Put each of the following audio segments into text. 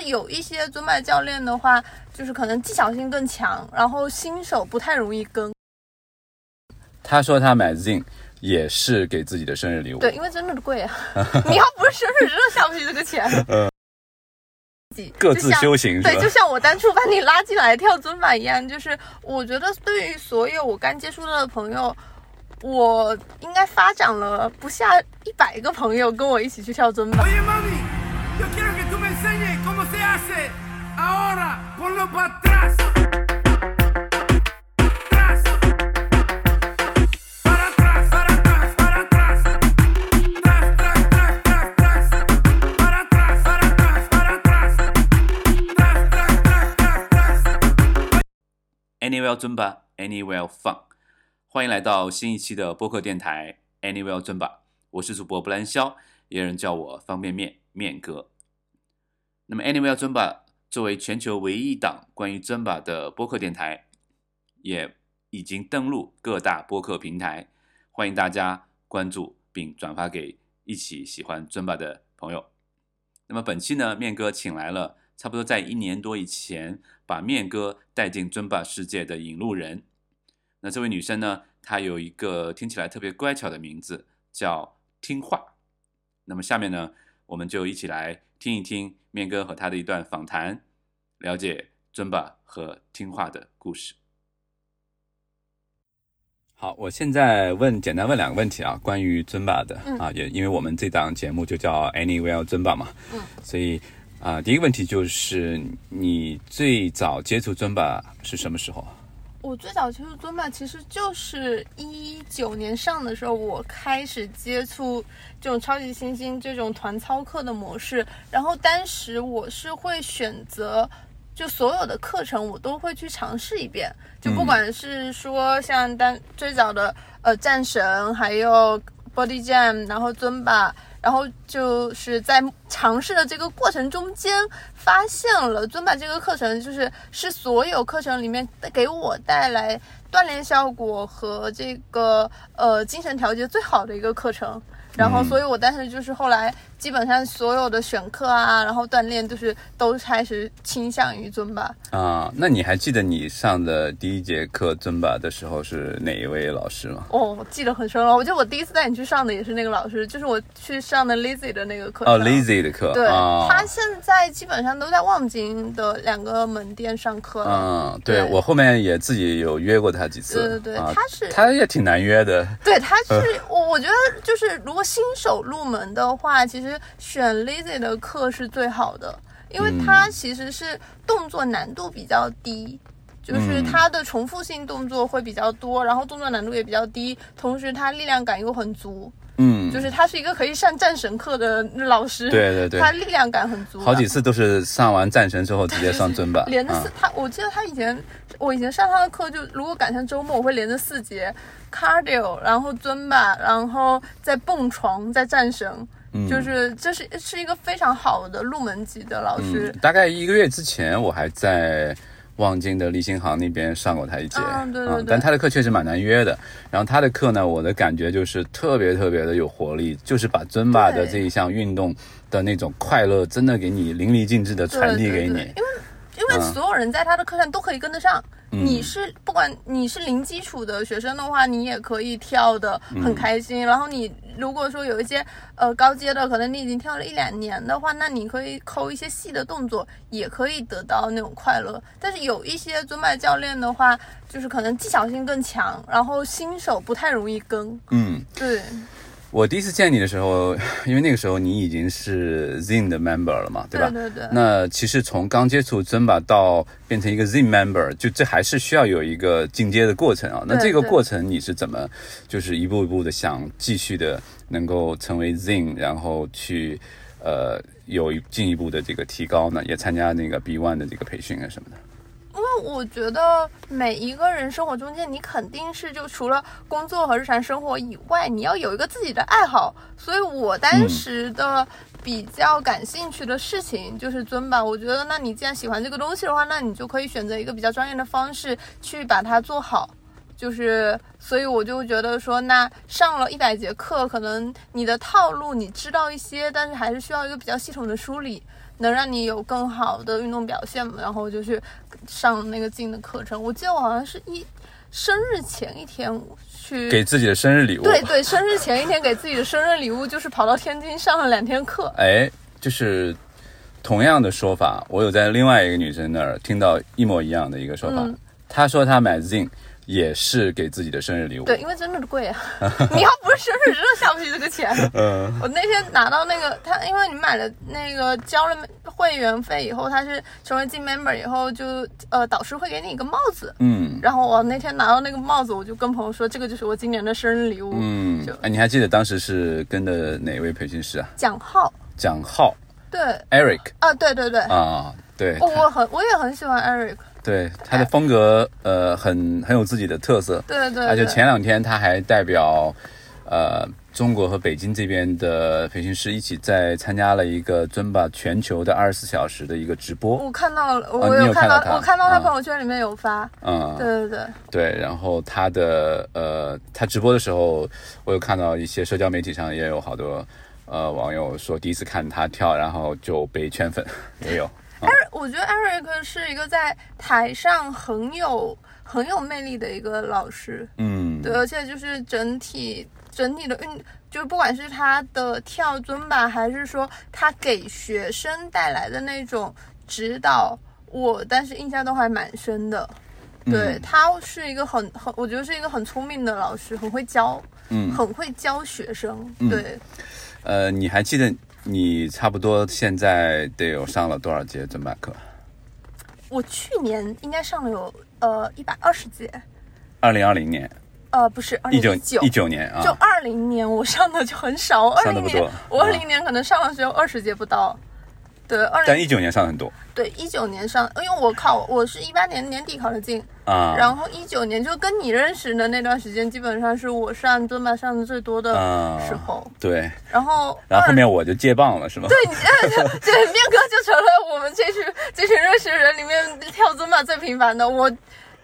是有一些尊巴教练的话，就是可能技巧性更强，然后新手不太容易跟。他说他买 Zing 也是给自己的生日礼物。对，因为真的贵啊！你要不是生日，真的下不去这个钱。各自修行对，就像我当初把你拉进来跳尊巴一样，就是我觉得对于所有我刚接触到的朋友，我应该发展了不下一百个朋友跟我一起去跳尊 Anywhere 尊巴，Anywhere Fun，欢迎来到新一期的播客电台 Anywhere 尊巴，我是主播布兰肖，也有人叫我方便面面哥。那么 Anywhere 尊巴作为全球唯一一档关于尊巴的播客电台，也已经登陆各大播客平台，欢迎大家关注并转发给一起喜欢尊巴的朋友。那么本期呢，面哥请来了。差不多在一年多以前，把面哥带进尊巴世界的引路人。那这位女生呢，她有一个听起来特别乖巧的名字，叫听话。那么下面呢，我们就一起来听一听面哥和他的一段访谈，了解尊巴和听话的故事。好，我现在问简单问两个问题啊，关于尊巴的啊，也因为我们这档节目就叫 Anywhere 尊巴嘛，嗯，所以。啊，第一个问题就是你最早接触尊巴是什么时候？我最早接触尊巴其实就是一九年上的时候，我开始接触这种超级新星这种团操课的模式。然后当时我是会选择，就所有的课程我都会去尝试一遍，就不管是说像当最早的呃战神，还有 Body Jam，然后尊巴。然后就是在尝试的这个过程中间，发现了尊版这个课程，就是是所有课程里面给我带来锻炼效果和这个呃精神调节最好的一个课程。然后，所以我当时就是后来。基本上所有的选课啊，然后锻炼就是都开始倾向于尊巴啊。那你还记得你上的第一节课尊巴的时候是哪一位老师吗？哦，我记得很深了。我记得我第一次带你去上的也是那个老师，就是我去上的 Lazy 的那个课。哦，Lazy 的课。对，他现在基本上都在望京的两个门店上课了。嗯，对我后面也自己有约过他几次。对对对，他是他也挺难约的。对，他是我我觉得就是如果新手入门的话，其实。选 Lazy 的课是最好的，因为它其实是动作难度比较低，就是它的重复性动作会比较多，然后动作难度也比较低，同时它力量感又很足。嗯，就是他是一个可以上战神课的老师。对对对，他力量感很足。好几次都是上完战神之后直接上尊巴。连着四，他我记得他以前，我以前上他的课就如果赶上周末，我会连着四节 cardio，然后尊巴，然后再蹦床，再战神。就是这是是一个非常好的入门级的老师。大概一个月之前，我还在望京的立新行那边上过他一节，对对对。但他的课确实蛮难约的。然后他的课呢，我的感觉就是特别特别的有活力，就是把尊巴的这一项运动的那种快乐，真的给你淋漓尽致的传递给你。因为因为所有人在他的课上都可以跟得上。你是不管你是零基础的学生的话，你也可以跳的很开心。然后你如果说有一些呃高阶的，可能你已经跳了一两年的话，那你可以抠一些细的动作，也可以得到那种快乐。但是有一些尊巴教练的话，就是可能技巧性更强，然后新手不太容易跟。嗯，对。我第一次见你的时候，因为那个时候你已经是 Zin 的 member 了嘛，对吧？对对。那其实从刚接触尊巴到变成一个 Zin member，就这还是需要有一个进阶的过程啊。那这个过程你是怎么，就是一步一步的想继续的能够成为 Zin，然后去呃有进一步的这个提高呢？也参加那个 B One 的这个培训啊什么的。我觉得每一个人生活中间，你肯定是就除了工作和日常生活以外，你要有一个自己的爱好。所以我当时的比较感兴趣的事情就是尊巴。我觉得，那你既然喜欢这个东西的话，那你就可以选择一个比较专业的方式去把它做好。就是，所以我就觉得说，那上了一百节课，可能你的套路你知道一些，但是还是需要一个比较系统的梳理。能让你有更好的运动表现嘛，然后我就去上那个劲的课程。我记得我好像是一生日前一天去给自己的生日礼物。对对，生日前一天给自己的生日礼物就是跑到天津上了两天课。哎，就是同样的说法，我有在另外一个女生那儿听到一模一样的一个说法。嗯她说她买 Zing 也是给自己的生日礼物。对，因为真的贵啊！你要不是生日，真的下不去这个钱。嗯。我那天拿到那个他，因为你买了那个交了会员费以后，他是成为进 member 以后就呃导师会给你一个帽子，嗯。然后我那天拿到那个帽子，我就跟朋友说，这个就是我今年的生日礼物。嗯。就，哎，你还记得当时是跟的哪位培训师啊？蒋浩，蒋浩。对。Eric 啊，对对对，啊，对，我很我也很喜欢 Eric，对他的风格呃很很有自己的特色。对对对，而且前两天他还代表呃中国和北京这边的培训师一起在参加了一个尊巴全球的二十四小时的一个直播。我看到了，我有看到，看到他我看到他啊朋友圈里面有发，嗯，对对对，对，然后他的呃，他直播的时候，我有看到一些社交媒体上也有好多呃网友说第一次看他跳，然后就被圈粉，也有。艾瑞，我觉得 Eric 是一个在台上很有很有魅力的一个老师，嗯，对，而且就是整体整体的运，就是不管是他的跳尊吧，还是说他给学生带来的那种指导，我但是印象都还蛮深的。对、嗯他是一个很很，我觉得是一个很聪明的老师，很会教，嗯很会教学生。嗯对，呃，你还记得你差不多现在得有上了多少节尊巴课？我去年应该上了有呃一百二十节，二零二零年，呃，不是二一九。一九年啊，就二零年我上的就很少，二零年上得不多我二零年可能上了只有二十节不到。对，二零但一九年上的很多对一九年上，因为我考我是一八年年底考的进，啊。然后一九年就跟你认识的那段时间，基本上是我上蹲吧上的最多的啊时候。对，然后然后后面我就接棒了，是吗？对你 对面哥就成了我们这群这群认识的人里面跳蹲吧最频繁的。我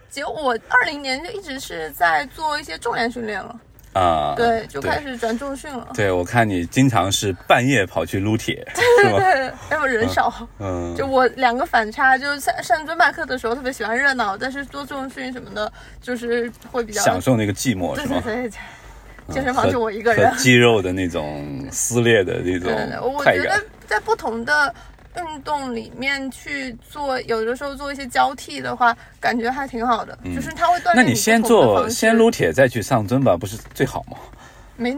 结果我二零年就一直是在做一些重量训练了，啊，对，就开始转重训了。对，我看你经常是半夜跑去撸铁？对，要不人少。嗯，就我两个反差，就是上上尊巴课的时候特别喜欢热闹，但是做重训什么的，就是会比较享受那个寂寞，是吗？对对对对，健身房就我一个人。肌肉的那种撕裂的那种对对，我觉得。在不同的运动里面去做，有的时候做一些交替的话，感觉还挺好的，就是它会锻炼嗯那你先做先撸铁，再去上尊吧，不是最好吗？没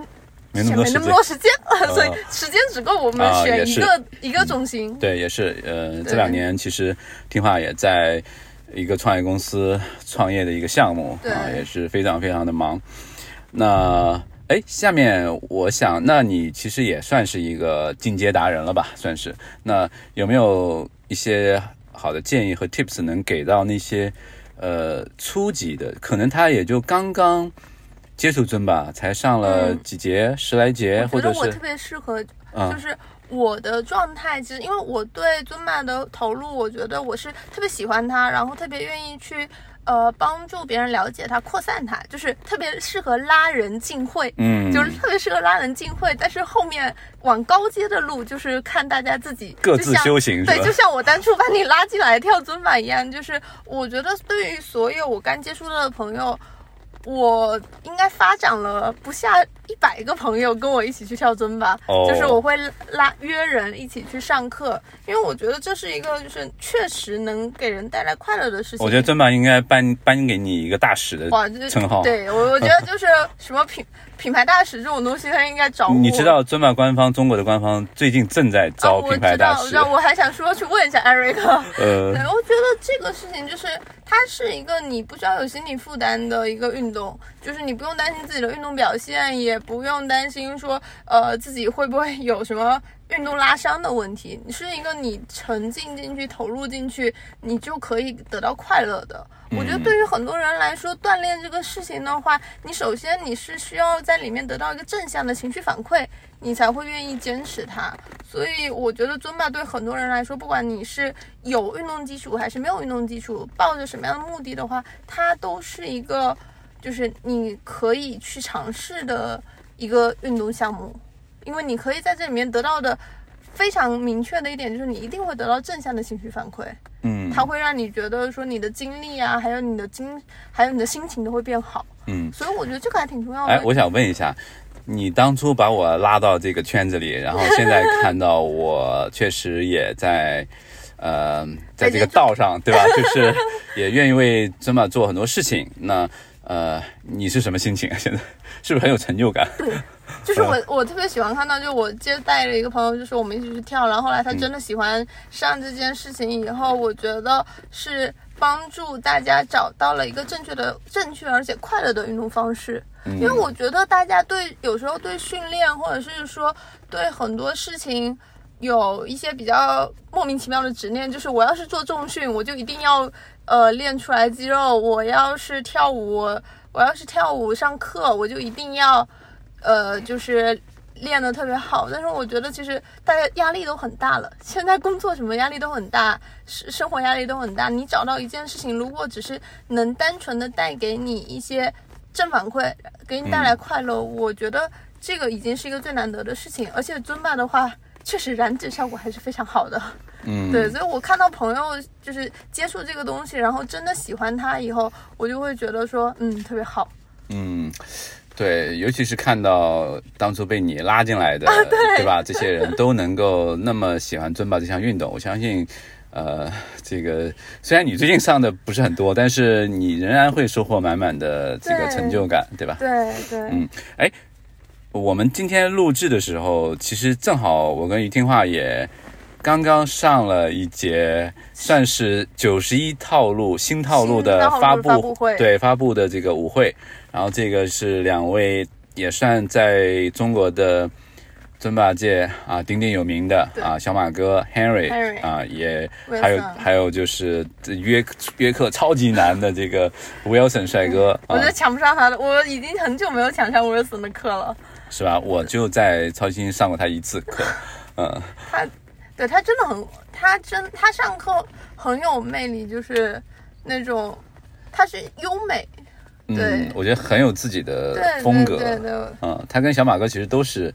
没那么多时间。所以时间只够我们选一个、一个中心。对，也是，呃，这两年其实听话也在一个创业公司创业的一个项目对。啊，也是非常非常的忙。那哎，下面我想，那你其实也算是一个进阶达人了吧？算是。那有没有一些好的建议和 tips 能给到那些呃初级的，可能他也就刚刚接触尊吧，才上了嗯几节、十来节，或者是我觉得我特别适合，嗯就是我的状态，其实因为我对尊巴的投入，我觉得我是特别喜欢他，然后特别愿意去呃帮助别人了解它、扩散它，就是特别适合拉人进会。嗯，就是特别适合拉人进会，但是后面往高阶的路，就是看大家自己各自修行对，就像我当初把你拉进来跳尊版一样，就是我觉得对于所有我刚接触到的朋友，我应该发展了不下一百个朋友跟我一起去跳尊巴，哦就是我会拉约人一起去上课，因为我觉得这是一个就是确实能给人带来快乐的事情。我觉得尊吧应该颁颁给你一个大使的称号。对我我觉得就是 什么品品牌大使这种东西，他应该找我。你知道尊吧官方中国的官方最近正在啊，招我品牌大使，知道，我知道，我还想说去问一下艾瑞克。呃对，我觉得这个事情就是它是一个你不需要有心理负担的一个运动，就是你不用担心自己的运动表现，也不用担心说呃自己会不会有什么运动拉伤的问题。你是一个你沉浸进去、投入进去，你就可以得到快乐的。我觉得对于很多人来说，锻炼这个事情的话，你首先你是需要在里面得到一个正向的情绪反馈，你才会愿意坚持它。所以我觉得尊巴对很多人来说，不管你是有运动基础还是没有运动基础，抱着什么样的目的的话，它都是一个就是你可以去尝试的一个运动项目，因为你可以在这里面得到的非常明确的一点就是，你一定会得到正向的情绪反馈，嗯，它会让你觉得说你的精力啊，还有你的精，还有你的心情都会变好。嗯，所以我觉得这个还挺重要的。哎，我想问一下，你当初把我拉到这个圈子里，然后现在看到我确实也在，呃，在这个道上，对吧？就是也愿意为尊马做很多事情。那呃，你是什么心情啊？现在是不是很有成就感？就是我，我特别喜欢看到，就我接待了一个朋友，就是我们一起去跳，然后后来他真的喜欢上这件事情以后，我觉得是帮助大家找到了一个正确的、正确而且快乐的运动方式。因为我觉得大家对有时候对训练，或者是说对很多事情有一些比较莫名其妙的执念，就是我要是做重训，我就一定要呃练出来肌肉；我要是跳舞，我要是跳舞上课，我就一定要。呃，就是练得特别好，但是我觉得其实大家压力都很大了。现在工作什么压力都很大，生生活压力都很大。你找到一件事情，如果只是能单纯的带给你一些正反馈，给你带来快乐，我觉得这个已经是一个最难得的事情。而且尊巴的话，确实燃脂效果还是非常好的。嗯，对，所以我看到朋友就是接触这个东西，然后真的喜欢它以后，我就会觉得说，嗯，特别好。嗯。对，尤其是看到当初被你拉进来的，对吧？这些人都能够那么喜欢尊巴这项运动，我相信，呃，这个虽然你最近上的不是很多，但是你仍然会收获满满的这个成就感，对吧？对对。嗯，哎，我们今天录制的时候，其实正好我跟于听话也刚刚上了一节，算是九十一套路新套路的发布会，对发布的这个舞会。然后这个是两位也算在中国的尊巴界啊鼎鼎有名的啊小马哥 Henry 啊也还有还有就是约约克超级难的这个 Wilson 帅哥，我觉得抢不上他的，我已经很久没有抢上 Wilson 的课了，是吧？我就在操心上过他一次课，嗯，他对他真的很，他真他上课很有魅力，就是那种他是优美。嗯，我觉得很有自己的风格。对对。嗯，他跟小马哥其实都是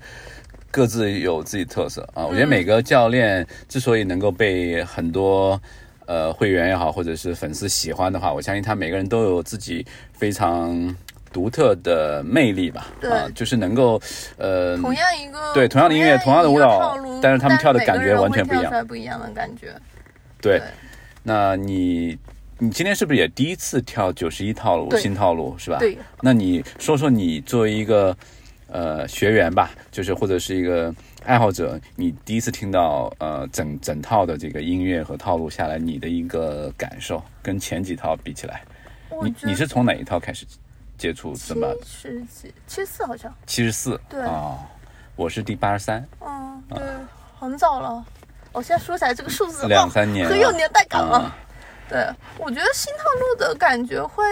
各自有自己特色啊。我觉得每个教练之所以能够被很多呃会员也好，或者是粉丝喜欢的话，我相信他每个人都有自己非常独特的魅力吧。啊。就是能够呃，同样一个对同样的音乐，同样的舞蹈，但是他们跳的感觉完全不一样。不一样的感觉。对。那你？你今天是不是也第一次跳九十一套路新套路是吧？对。那你说说你作为一个呃学员吧，就是或者是一个爱好者，你第一次听到呃整整套的这个音乐和套路下来，你的一个感受，跟前几套比起来，你你是从哪一套开始接触？七十几？七十四好像。七十四。对。哦，我是第八十三。嗯，对，很早了。我现在说起来这个数字，两三年，很有年代感了。对，我觉得新套路的感觉会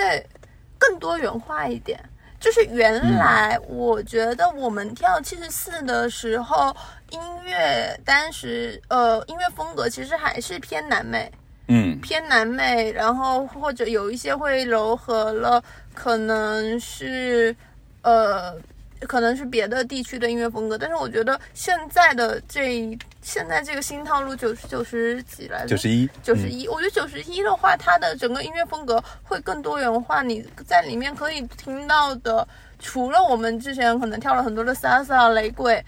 更多元化一点。就是原来我觉得我们跳七十四的时候，音乐当时呃音乐风格其实还是偏南美，嗯，偏南美，然后或者有一些会柔和了，可能是呃。可能是别的地区的音乐风格，但是我觉得现在的这现在这个新套路九十九十几来九十一九十一，我觉得九十一的话，它的整个音乐风格会更多元化。你在里面可以听到的，除了我们之前可能跳了很多的 salsa 雷鬼，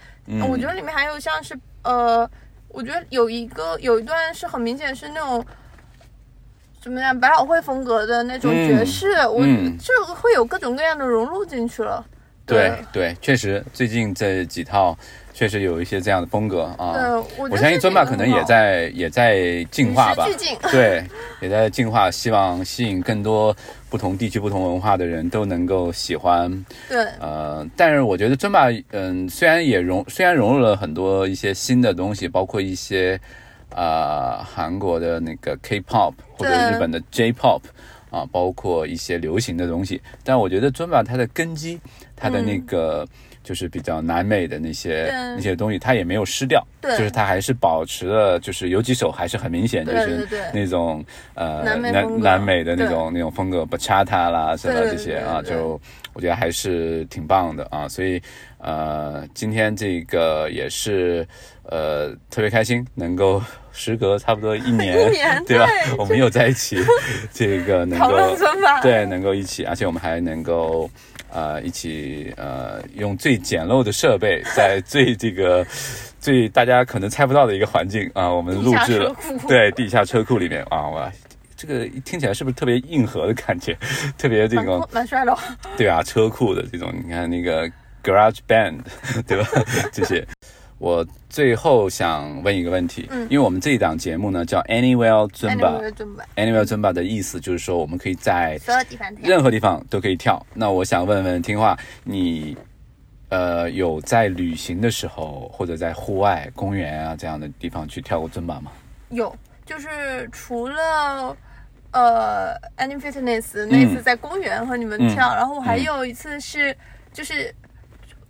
我觉得里面还有像是呃，我觉得有一个有一段是很明显是那种怎么样百老汇风格的那种爵士，我就会有各种各样的融入进去了。对对，确实，最近这几套确实有一些这样的风格啊。对，我相信尊巴可能也在也在进化吧。对，也在进化，希望吸引更多不同地区、不同文化的人都能够喜欢。对，呃，但是我觉得尊巴，嗯，虽然也融，虽然融入了很多一些新的东西，包括一些啊韩国的那个 K-pop 或者日本的 J-pop。啊，包括一些流行的东西，但我觉得尊巴它的根基，它的那个就是比较南美的那些对。那些东西，它也没有失掉，对。就是它还是保持了，就是有几首还是很明显，就是那种呃南美南南美的那种那种风格，bachata 啦什么这些啊，就我觉得还是挺棒的啊，所以呃，今天这个也是呃特别开心，能够时隔差不多一年，一年 对吧？对我们又在一起，这个能够对，能够一起，而且我们还能够呃一起呃用最简陋的设备，在最这个最大家可能猜不到的一个环境啊，我们录制了对地下车库里面啊，哇。这个听起来是不是特别硬核的感觉？特别这蛮种蛮帅的哦。对啊，车库的这种，你看那个 Garage Band，对吧？这些，我最后想问一个问题，嗯因为我们这一档节目呢叫 Anywhere 尊巴 Anyway，尊巴，，Anywhere Zumba 的意思就是说我们可以在所有地方。任何地方都可以跳。那我想问问听话，你呃有在旅行的时候或者在户外公园啊这样的地方去跳过 Zumba 吗？有，就是除了呃 Any Fitness 那次在公园和你们跳，然后我还有一次是就是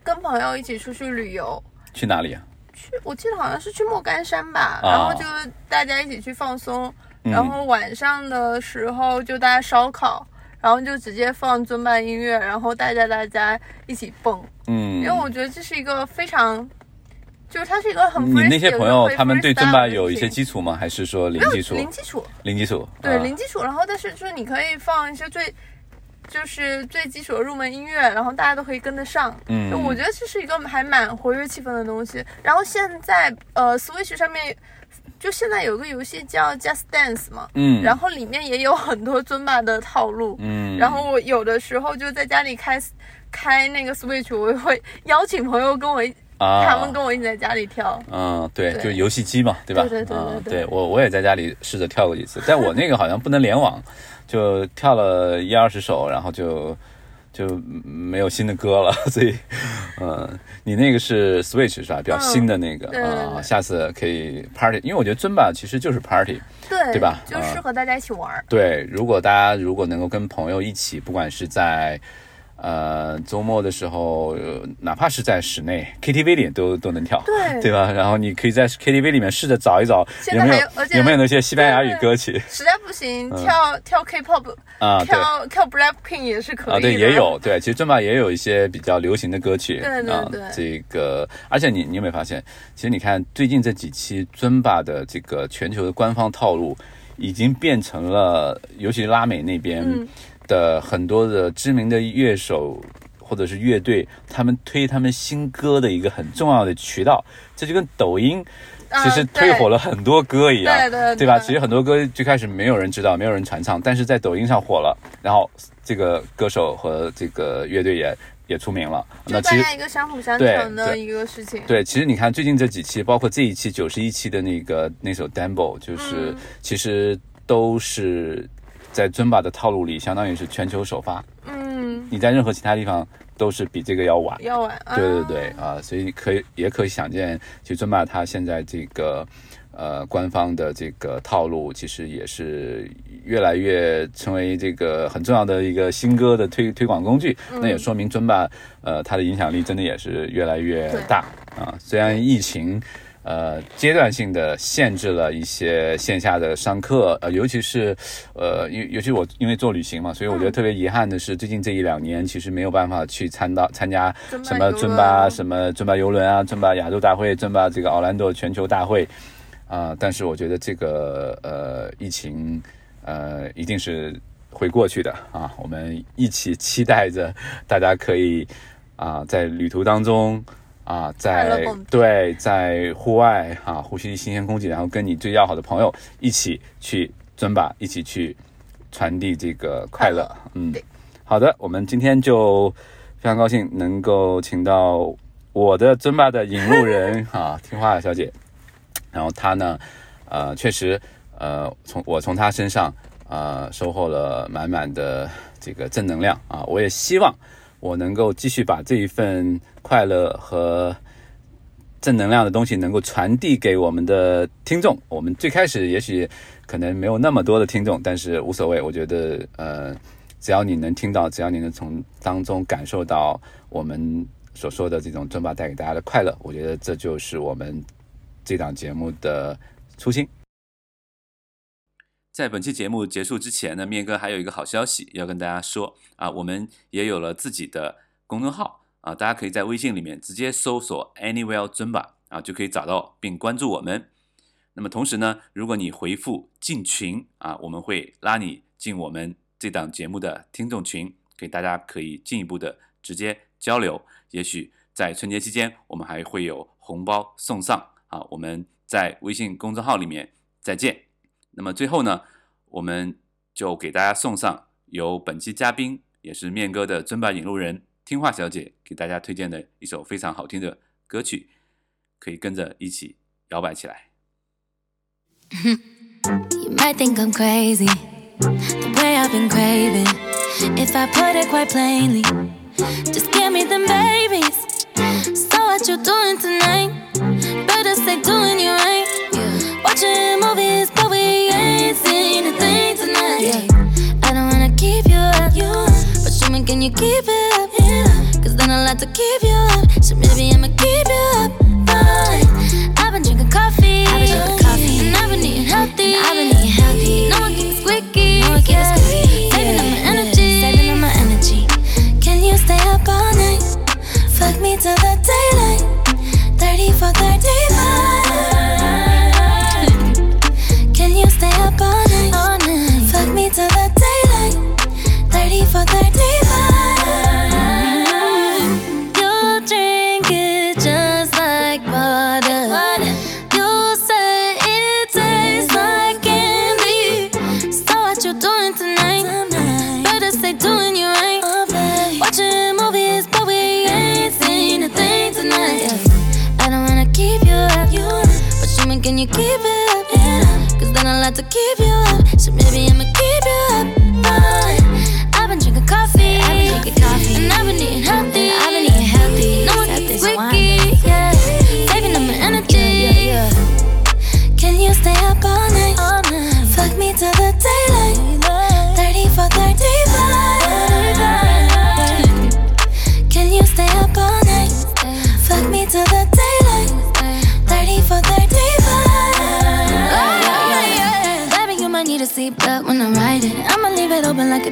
跟朋友一起出去旅游。去哪里啊？去，我记得好像是去莫干山吧，啊然后就大家一起去放松，嗯然后晚上的时候就大家烧烤，然后就直接放尊巴音乐，然后带着大家一起蹦，嗯因为，我觉得这是一个非常，就是它是一个很你那些朋友的他们对尊巴的有一些基础吗？还是说零基础？零基础，零基础，对、啊零基础，然后但是就是你可以放一些最。就是最基础的入门音乐，然后大家都可以跟得上。嗯我觉得这是一个还蛮活跃气氛的东西。然后现在呃，Switch 上面就现在有个游戏叫 Just Dance 嘛，嗯，然后里面也有很多尊巴的套路。嗯，然后我有的时候就在家里开开那个 Switch，我会邀请朋友跟我一，啊，他们跟我一起在家里跳。嗯，对，对就是游戏机嘛，对吧？对对对对对我我也在家里试着跳过几次，但我那个好像不能联网，就跳了一二十首，然后就就没有新的歌了，所以，嗯，你那个是 Switch 是吧？比较新的那个嗯对对啊，下次可以 Party，因为我觉得尊巴其实就是 Party，对对吧就啊适合大家一起玩儿。对，如果大家如果能够跟朋友一起，不管是在呃周末的时候，呃哪怕是在室内 KTV 里都都能跳，对 对吧？然后你可以在 KTV 里面试着找一找有没有还有没有那些西班牙语歌曲实在不行，跳跳 K-pop，嗯啊？跳跳 Blackpink 也是可以的。啊，对，也有，对，其实尊巴也有一些比较流行的歌曲，对对啊对，这个，而且你你有没有发现，其实你看最近这几期尊巴的这个全球的官方套路，已经变成了，尤其是拉美那边嗯的很多的知名的乐手或者是乐队，他们推他们新歌的一个很重要的渠道，这就跟抖音。其实嗯推火了很多歌一样，对对对吧？对其实很多歌最开始没有人知道，没有人传唱，但是在抖音上火了，然后这个歌手和这个乐队也也出名了。那其实一个相辅相对成的对一个事情。对，其实你看最近这几期，包括这一期九十一期的那个那首 Dembo，就是、嗯其实都是在尊巴的套路里，相当于是全球首发。嗯，你在任何其他地方都是比这个要晚。要晚。对对对啊、所以可以也可以想见，其实尊巴它现在这个呃官方的这个套路，其实也是越来越成为这个很重要的一个新歌的推推广工具。那也说明尊巴呃它的影响力真的也是越来越大啊。虽然疫情。呃，阶段性的限制了一些线下的上课，呃，尤其是，呃，尤尤其我因为做旅行嘛，所以我觉得特别遗憾的是，最近这一两年其实没有办法去参到参加什么尊巴、什么尊巴游轮啊、尊巴亚洲大会、尊巴这个奥兰多全球大会啊、但是我觉得这个呃疫情呃一定是会过去的啊，我们一起期待着大家可以啊、在旅途当中啊，在对在户外啊呼吸新鲜空气，然后跟你最要好的朋友一起去尊巴，一起去传递这个快乐。嗯，好的，我们今天就非常高兴能够请到我的尊巴的引路人 啊，听话小姐。然后她呢，呃，确实，呃，从我从她身上呃收获了满满的这个正能量啊。我也希望我能够继续把这一份快乐和正能量的东西能够传递给我们的听众。我们最开始也许可能没有那么多的听众，但是无所谓。我觉得，呃，只要你能听到，只要你能从当中感受到我们所说的这种尊巴带给大家的快乐，我觉得这就是我们这档节目的初心。在本期节目结束之前呢，面哥还有一个好消息要跟大家说啊，我们也有了自己的公众号啊，大家可以在微信里面直接搜索 Anywhere 尊吧啊，就可以找到并关注我们。那么同时呢，如果你回复进群啊，我们会拉你进我们这档节目的听众群，给大家可以进一步的直接交流。也许在春节期间，我们还会有红包送上啊，我们在微信公众号里面再见。那么最后呢，我们就给大家送上由本期嘉宾也是面哥的尊巴引路人听话小姐给大家推荐的一首非常好听的歌曲，可以跟着一起摇摆起来。You might think I'm crazy, the way I've been craving. If I put it quite plainly, just give me them babies. So what you doing tonight? Better say, doing you right. You keep it up? Cause then I like to keep you up, so maybe I'ma keep you up.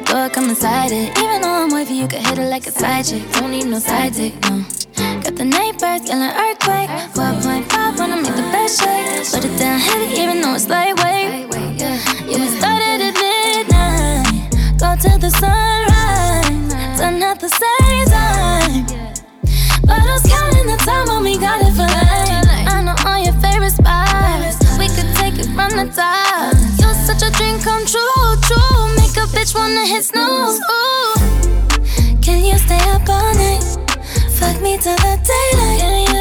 Door, come inside it. Even though I'm wavy, you can hit it like a side chick. Don't need no side dick, no. Got the neighbors yelling earthquake. 4.5 wanna make the best shake. Put it down heavy, even though it's lightweight. Wanna hit snooze. Can you stay up all night? Fuck me till the daylight.